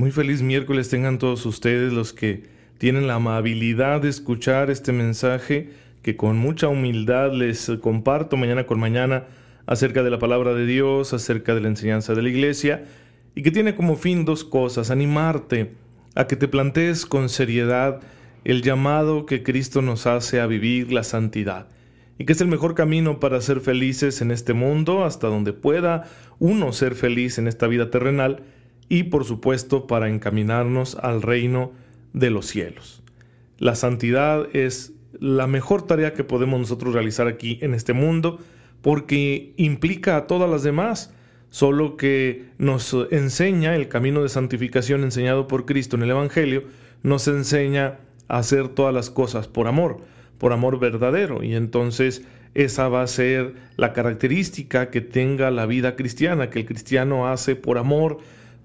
Muy feliz miércoles tengan todos ustedes los que tienen la amabilidad de escuchar este mensaje que con mucha humildad les comparto mañana con mañana acerca de la palabra de Dios, acerca de la enseñanza de la iglesia y que tiene como fin dos cosas, animarte a que te plantees con seriedad el llamado que Cristo nos hace a vivir la santidad y que es el mejor camino para ser felices en este mundo hasta donde pueda uno ser feliz en esta vida terrenal y por supuesto para encaminarnos al reino de los cielos. La santidad es la mejor tarea que podemos nosotros realizar aquí en este mundo porque implica a todas las demás, solo que nos enseña el camino de santificación enseñado por Cristo en el Evangelio, nos enseña a hacer todas las cosas por amor, por amor verdadero, y entonces esa va a ser la característica que tenga la vida cristiana, que el cristiano hace por amor,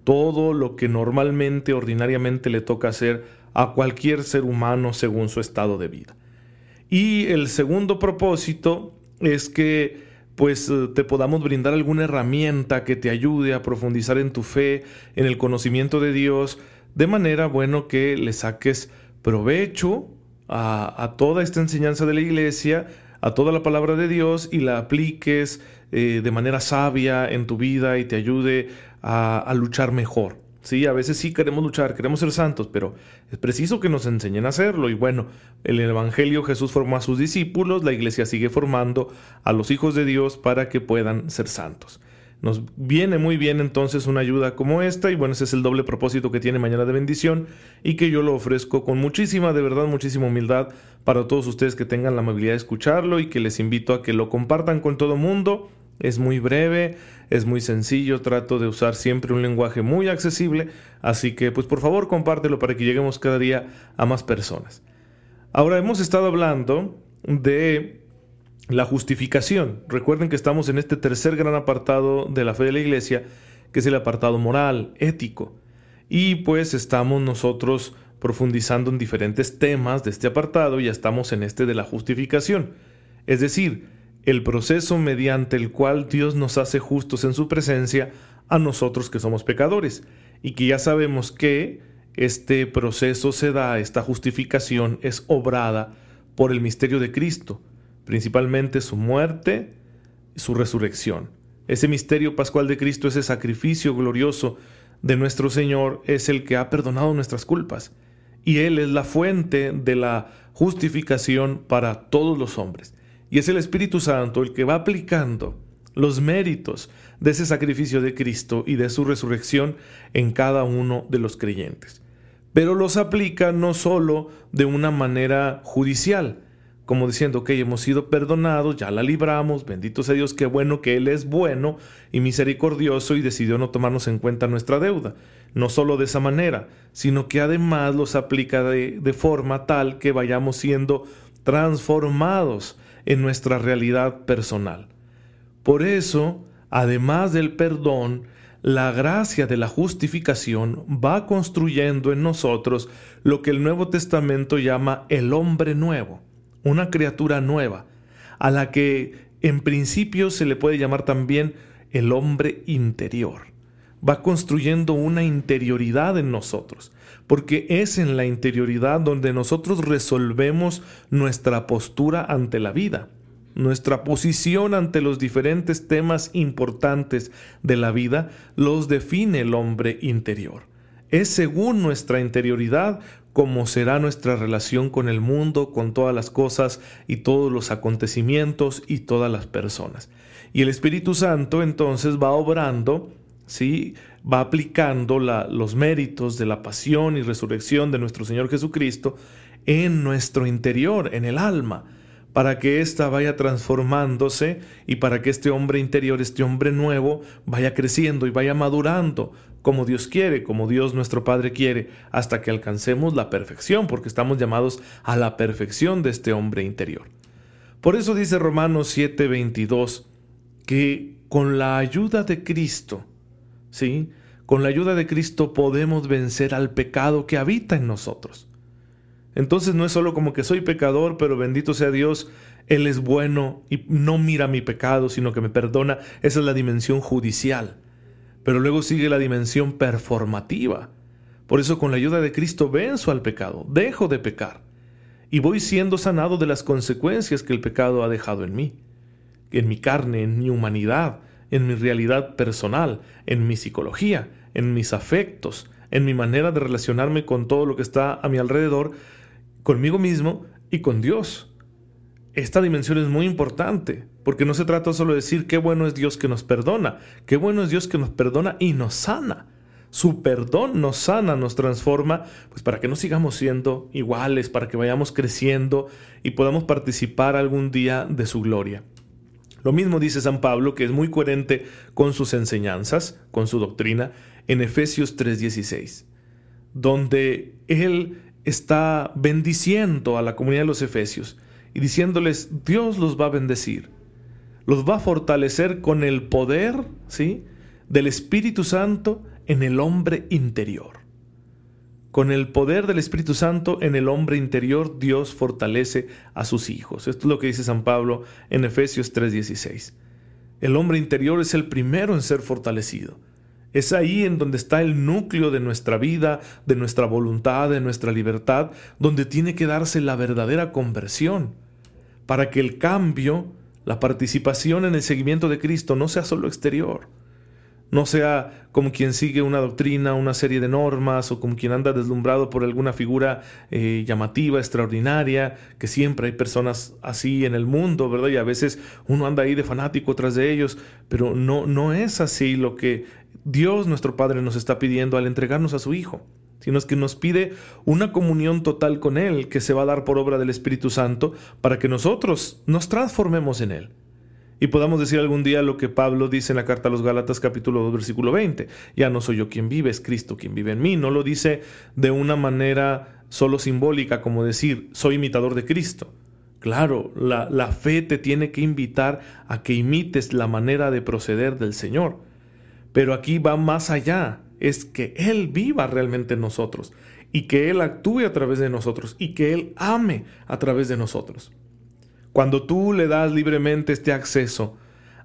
todo lo que normalmente, ordinariamente le toca hacer a cualquier ser humano según su estado de vida. Y el segundo propósito es que pues eh, te podamos brindar alguna herramienta que te ayude a profundizar en tu fe, en el conocimiento de Dios, de manera, bueno, que le saques provecho a, toda esta enseñanza de la iglesia, a toda la palabra de Dios y la apliques eh, de manera sabia en tu vida y te ayude a, luchar mejor. Sí, a veces sí queremos luchar, queremos ser santos, pero es preciso que nos enseñen a hacerlo. Y bueno, en el Evangelio Jesús formó a sus discípulos, la iglesia sigue formando a los hijos de Dios para que puedan ser santos. Nos viene muy bien entonces una ayuda como esta y bueno, ese es el doble propósito que tiene Mañana de Bendición y que yo lo ofrezco con muchísima, de verdad, muchísima humildad para todos ustedes que tengan la amabilidad de escucharlo y que les invito a que lo compartan con todo mundo es muy breve, es muy sencillo, trato de usar siempre un lenguaje muy accesible, así que pues por favor compártelo para que lleguemos cada día a más personas. Ahora hemos estado hablando de la justificación. Recuerden que estamos en este tercer gran apartado de la fe de la iglesia, que es el apartado moral, ético. Y pues estamos nosotros profundizando en diferentes temas de este apartado y ya estamos en este de la justificación. Es decir, el proceso mediante el cual Dios nos hace justos en su presencia a nosotros que somos pecadores, y que ya sabemos que este proceso se da, esta justificación es obrada por el misterio de Cristo, principalmente su muerte y su resurrección. Ese misterio pascual de Cristo, ese sacrificio glorioso de nuestro Señor, es el que ha perdonado nuestras culpas, y Él es la fuente de la justificación para todos los hombres. Y es el Espíritu Santo el que va aplicando los méritos de ese sacrificio de Cristo y de su resurrección en cada uno de los creyentes. Pero los aplica no solo de una manera judicial, como diciendo que hemos sido perdonados, ya la libramos, bendito sea Dios, qué bueno que Él es bueno y misericordioso y decidió no tomarnos en cuenta nuestra deuda. No solo de esa manera, sino que además los aplica de, de forma tal que vayamos siendo transformados en nuestra realidad personal. Por eso, además del perdón, la gracia de la justificación va construyendo en nosotros lo que el Nuevo Testamento llama el hombre nuevo, una criatura nueva, a la que en principio se le puede llamar también el hombre interior. Va construyendo una interioridad en nosotros, porque es en la interioridad donde nosotros resolvemos nuestra postura ante la vida, nuestra posición ante los diferentes temas importantes de la vida, los define el hombre interior. Es según nuestra interioridad como será nuestra relación con el mundo, con todas las cosas y todos los acontecimientos y todas las personas. Y el Espíritu Santo entonces va obrando ¿sí? va aplicando los méritos de la pasión y resurrección de nuestro Señor Jesucristo en nuestro interior, en el alma, para que ésta vaya transformándose y para que este hombre interior, este hombre nuevo, vaya creciendo y vaya madurando como Dios quiere, como Dios nuestro Padre quiere, hasta que alcancemos la perfección, porque estamos llamados a la perfección de este hombre interior. Por eso dice Romanos 7:22 que con la ayuda de Cristo, ¿sí? Con la ayuda de Cristo podemos vencer al pecado que habita en nosotros. Entonces no es solo como que soy pecador, pero bendito sea Dios, Él es bueno y no mira mi pecado, sino que me perdona. Esa es la dimensión judicial. Pero luego sigue la dimensión performativa. Por eso con la ayuda de Cristo venzo al pecado, dejo de pecar y voy siendo sanado de las consecuencias que el pecado ha dejado en mí, en mi carne, en mi humanidad, en mi realidad personal, en mi psicología, en mis afectos, en mi manera de relacionarme con todo lo que está a mi alrededor, conmigo mismo y con Dios. Esta dimensión es muy importante, porque no se trata solo de decir qué bueno es Dios que nos perdona, qué bueno es Dios que nos perdona y nos sana. Su perdón nos sana, nos transforma, pues para que no sigamos siendo iguales, para que vayamos creciendo y podamos participar algún día de su gloria. Lo mismo dice San Pablo, que es muy coherente con sus enseñanzas, con su doctrina, en Efesios 3:16, donde él está bendiciendo a la comunidad de los Efesios y diciéndoles, Dios los va a bendecir, los va a fortalecer con el poder, ¿sí? del Espíritu Santo en el hombre interior. Con el poder del Espíritu Santo en el hombre interior, Dios fortalece a sus hijos. Esto es lo que dice San Pablo en Efesios 3:16. El hombre interior es el primero en ser fortalecido. Es ahí en donde está el núcleo de nuestra vida, de nuestra voluntad, de nuestra libertad, donde tiene que darse la verdadera conversión, para que el cambio, la participación en el seguimiento de Cristo no sea solo exterior, no sea como quien sigue una doctrina, una serie de normas, o como quien anda deslumbrado por alguna figura eh, llamativa, extraordinaria, que siempre hay personas así en el mundo, ¿verdad? Y a veces uno anda ahí de fanático tras de ellos, pero no, no es así lo que Dios nuestro Padre nos está pidiendo al entregarnos a su Hijo sino es que nos pide una comunión total con Él que se va a dar por obra del Espíritu Santo para que nosotros nos transformemos en Él y podamos decir algún día lo que Pablo dice en la carta a los Gálatas capítulo 2 versículo 20. Ya no soy yo quien vive, es Cristo quien vive en mí. No lo dice de una manera solo simbólica como decir soy imitador de Cristo. Claro, la, la fe te tiene que invitar a que imites la manera de proceder del Señor. Pero aquí va más allá, es que Él viva realmente en nosotros y que Él actúe a través de nosotros y que Él ame a través de nosotros. Cuando tú le das libremente este acceso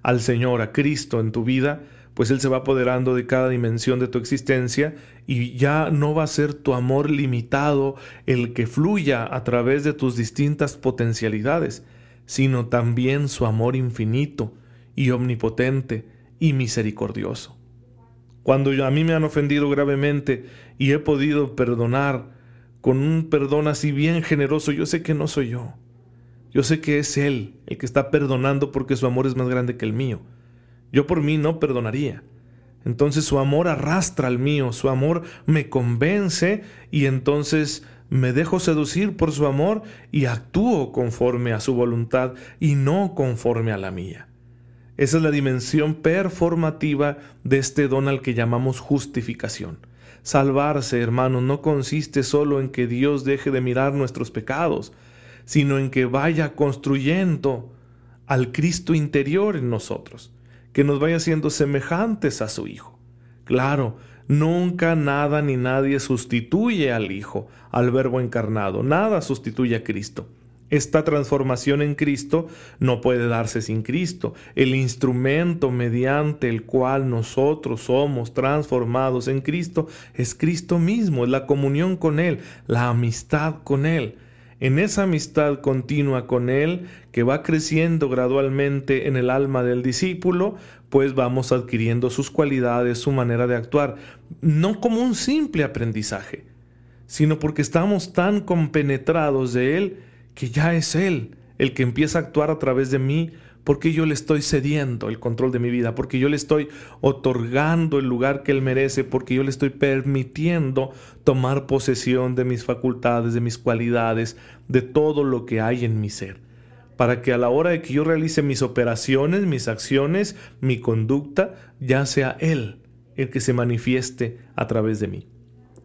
al Señor, a Cristo en tu vida, pues Él se va apoderando de cada dimensión de tu existencia y ya no va a ser tu amor limitado el que fluya a través de tus distintas potencialidades, sino también su amor infinito y omnipotente y misericordioso. Cuando a mí me han ofendido gravemente y he podido perdonar con un perdón así bien generoso, yo sé que no soy yo. Yo sé que es Él el que está perdonando porque su amor es más grande que el mío. Yo por mí no perdonaría. Entonces su amor arrastra al mío, su amor me convence y entonces me dejo seducir por su amor y actúo conforme a su voluntad y no conforme a la mía. Esa es la dimensión performativa de este don al que llamamos justificación. Salvarse, hermanos, no consiste solo en que Dios deje de mirar nuestros pecados, sino en que vaya construyendo al Cristo interior en nosotros, que nos vaya siendo semejantes a su Hijo. Claro, nunca nada ni nadie sustituye al Hijo, al Verbo encarnado, nada sustituye a Cristo. Esta transformación en Cristo no puede darse sin Cristo. El instrumento mediante el cual nosotros somos transformados en Cristo es Cristo mismo, es la comunión con Él, la amistad con Él en esa amistad continua con Él, que va creciendo gradualmente en el alma del discípulo, pues vamos adquiriendo sus cualidades, su manera de actuar, no como un simple aprendizaje, sino porque estamos tan compenetrados de Él que ya es Él el que empieza a actuar a través de mí porque yo le estoy cediendo el control de mi vida, porque yo le estoy otorgando el lugar que él merece, porque yo le estoy permitiendo tomar posesión de mis facultades, de mis cualidades, de todo lo que hay en mi ser. para que a la hora de que yo realice mis operaciones, mis acciones, mi conducta, ya sea Él el que se manifieste a través de mí.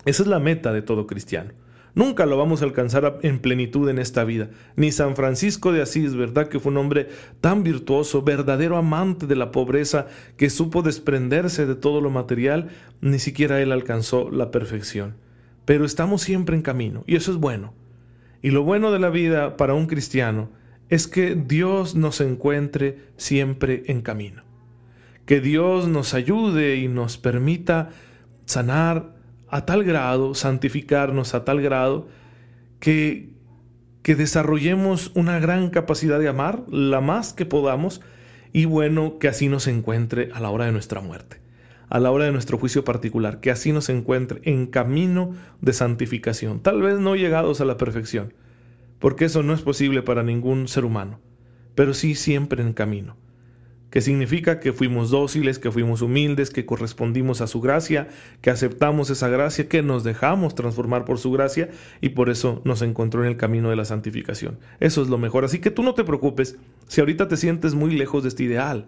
Esa es la meta de todo cristiano. Nunca lo vamos a alcanzar en plenitud en esta vida. Ni San Francisco de Asís, ¿verdad? Que fue un hombre tan virtuoso, verdadero amante de la pobreza, que supo desprenderse de todo lo material, ni siquiera él alcanzó la perfección. Pero estamos siempre en camino, y eso es bueno. Y lo bueno de la vida para un cristiano es que Dios nos encuentre siempre en camino. Que Dios nos ayude y nos permita sanar a tal grado, santificarnos a tal grado, que, que desarrollemos una gran capacidad de amar, la más que podamos, y bueno, que así nos encuentre a la hora de nuestra muerte, a la hora de nuestro juicio particular, que así nos encuentre en camino de santificación, tal vez no llegados a la perfección, porque eso no es posible para ningún ser humano, pero sí siempre en camino que significa que fuimos dóciles, que fuimos humildes, que correspondimos a su gracia, que aceptamos esa gracia, que nos dejamos transformar por su gracia y por eso nos encontró en el camino de la santificación. Eso es lo mejor. Así que tú no te preocupes si ahorita te sientes muy lejos de este ideal.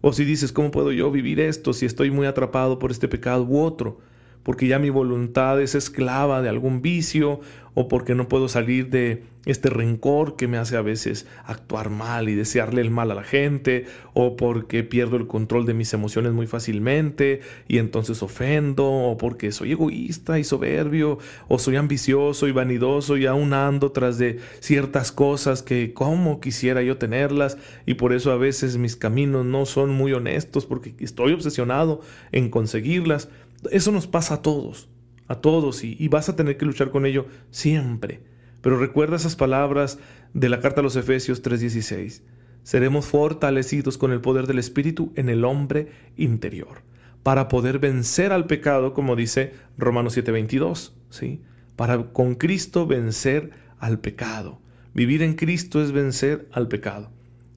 O si dices, ¿cómo puedo yo vivir esto si estoy muy atrapado por este pecado u otro? Porque ya mi voluntad es esclava de algún vicio o porque no puedo salir de este rencor que me hace a veces actuar mal y desearle el mal a la gente o porque pierdo el control de mis emociones muy fácilmente y entonces ofendo o porque soy egoísta y soberbio o soy ambicioso y vanidoso y aún ando tras de ciertas cosas que como quisiera yo tenerlas y por eso a veces mis caminos no son muy honestos porque estoy obsesionado en conseguirlas eso nos pasa a todos, a todos, y, vas a tener que luchar con ello siempre. Pero recuerda esas palabras de la carta a los Efesios 3:16. Seremos fortalecidos con el poder del Espíritu en el hombre interior, para poder vencer al pecado, como dice Romanos 7:22, ¿sí? Para con Cristo vencer al pecado. Vivir en Cristo es vencer al pecado.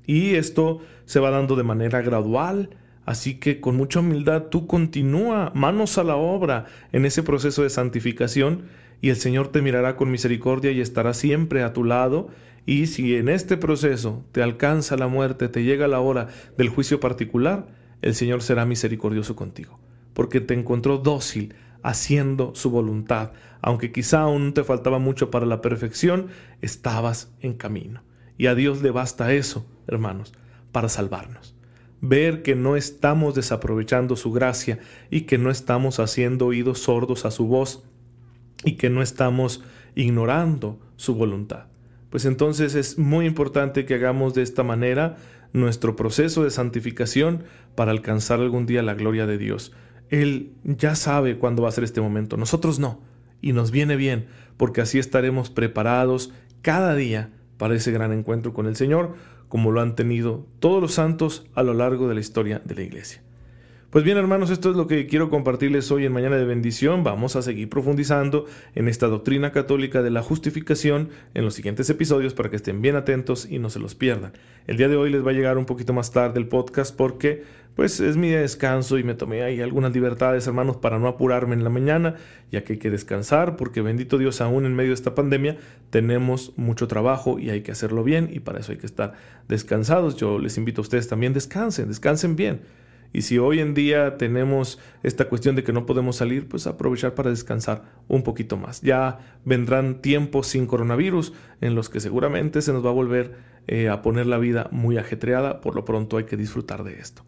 Y esto se va dando de manera gradual, Así que con mucha humildad tú continúa manos a la obra en ese proceso de santificación y el Señor te mirará con misericordia y estará siempre a tu lado. Y si en este proceso te alcanza la muerte, te llega la hora del juicio particular, el Señor será misericordioso contigo, porque te encontró dócil haciendo su voluntad. Aunque quizá aún te faltaba mucho para la perfección, estabas en camino. Y a Dios le basta eso, hermanos, para salvarnos ver que no estamos desaprovechando su gracia y que no estamos haciendo oídos sordos a su voz y que no estamos ignorando su voluntad. Pues entonces es muy importante que hagamos de esta manera nuestro proceso de santificación para alcanzar algún día la gloria de Dios. Él ya sabe cuándo va a ser este momento, nosotros no, y nos viene bien, porque así estaremos preparados cada día para ese gran encuentro con el Señor, como lo han tenido todos los santos a lo largo de la historia de la Iglesia. Pues bien hermanos, esto es lo que quiero compartirles hoy en Mañana de Bendición. Vamos a seguir profundizando en esta doctrina católica de la justificación en los siguientes episodios para que estén bien atentos y no se los pierdan. El día de hoy les va a llegar un poquito más tarde el podcast porque pues es mi descanso y me tomé ahí algunas libertades hermanos para no apurarme en la mañana ya que hay que descansar porque bendito Dios aún en medio de esta pandemia tenemos mucho trabajo y hay que hacerlo bien y para eso hay que estar descansados. Yo les invito a ustedes también descansen, descansen bien. Y si hoy en día tenemos esta cuestión de que no podemos salir, pues aprovechar para descansar un poquito más. Ya vendrán tiempos sin coronavirus en los que seguramente se nos va a volver eh, a poner la vida muy ajetreada. Por lo pronto hay que disfrutar de esto.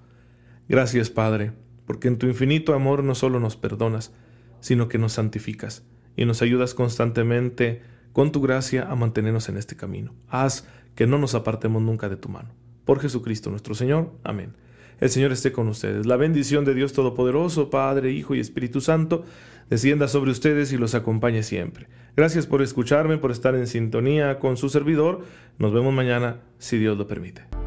Gracias Padre, porque en tu infinito amor no solo nos perdonas, sino que nos santificas y nos ayudas constantemente con tu gracia a mantenernos en este camino. Haz que no nos apartemos nunca de tu mano. Por Jesucristo nuestro Señor. Amén. El Señor esté con ustedes. La bendición de Dios Todopoderoso, Padre, Hijo y Espíritu Santo, descienda sobre ustedes y los acompañe siempre. Gracias por escucharme, por estar en sintonía con su servidor. Nos vemos mañana, si Dios lo permite.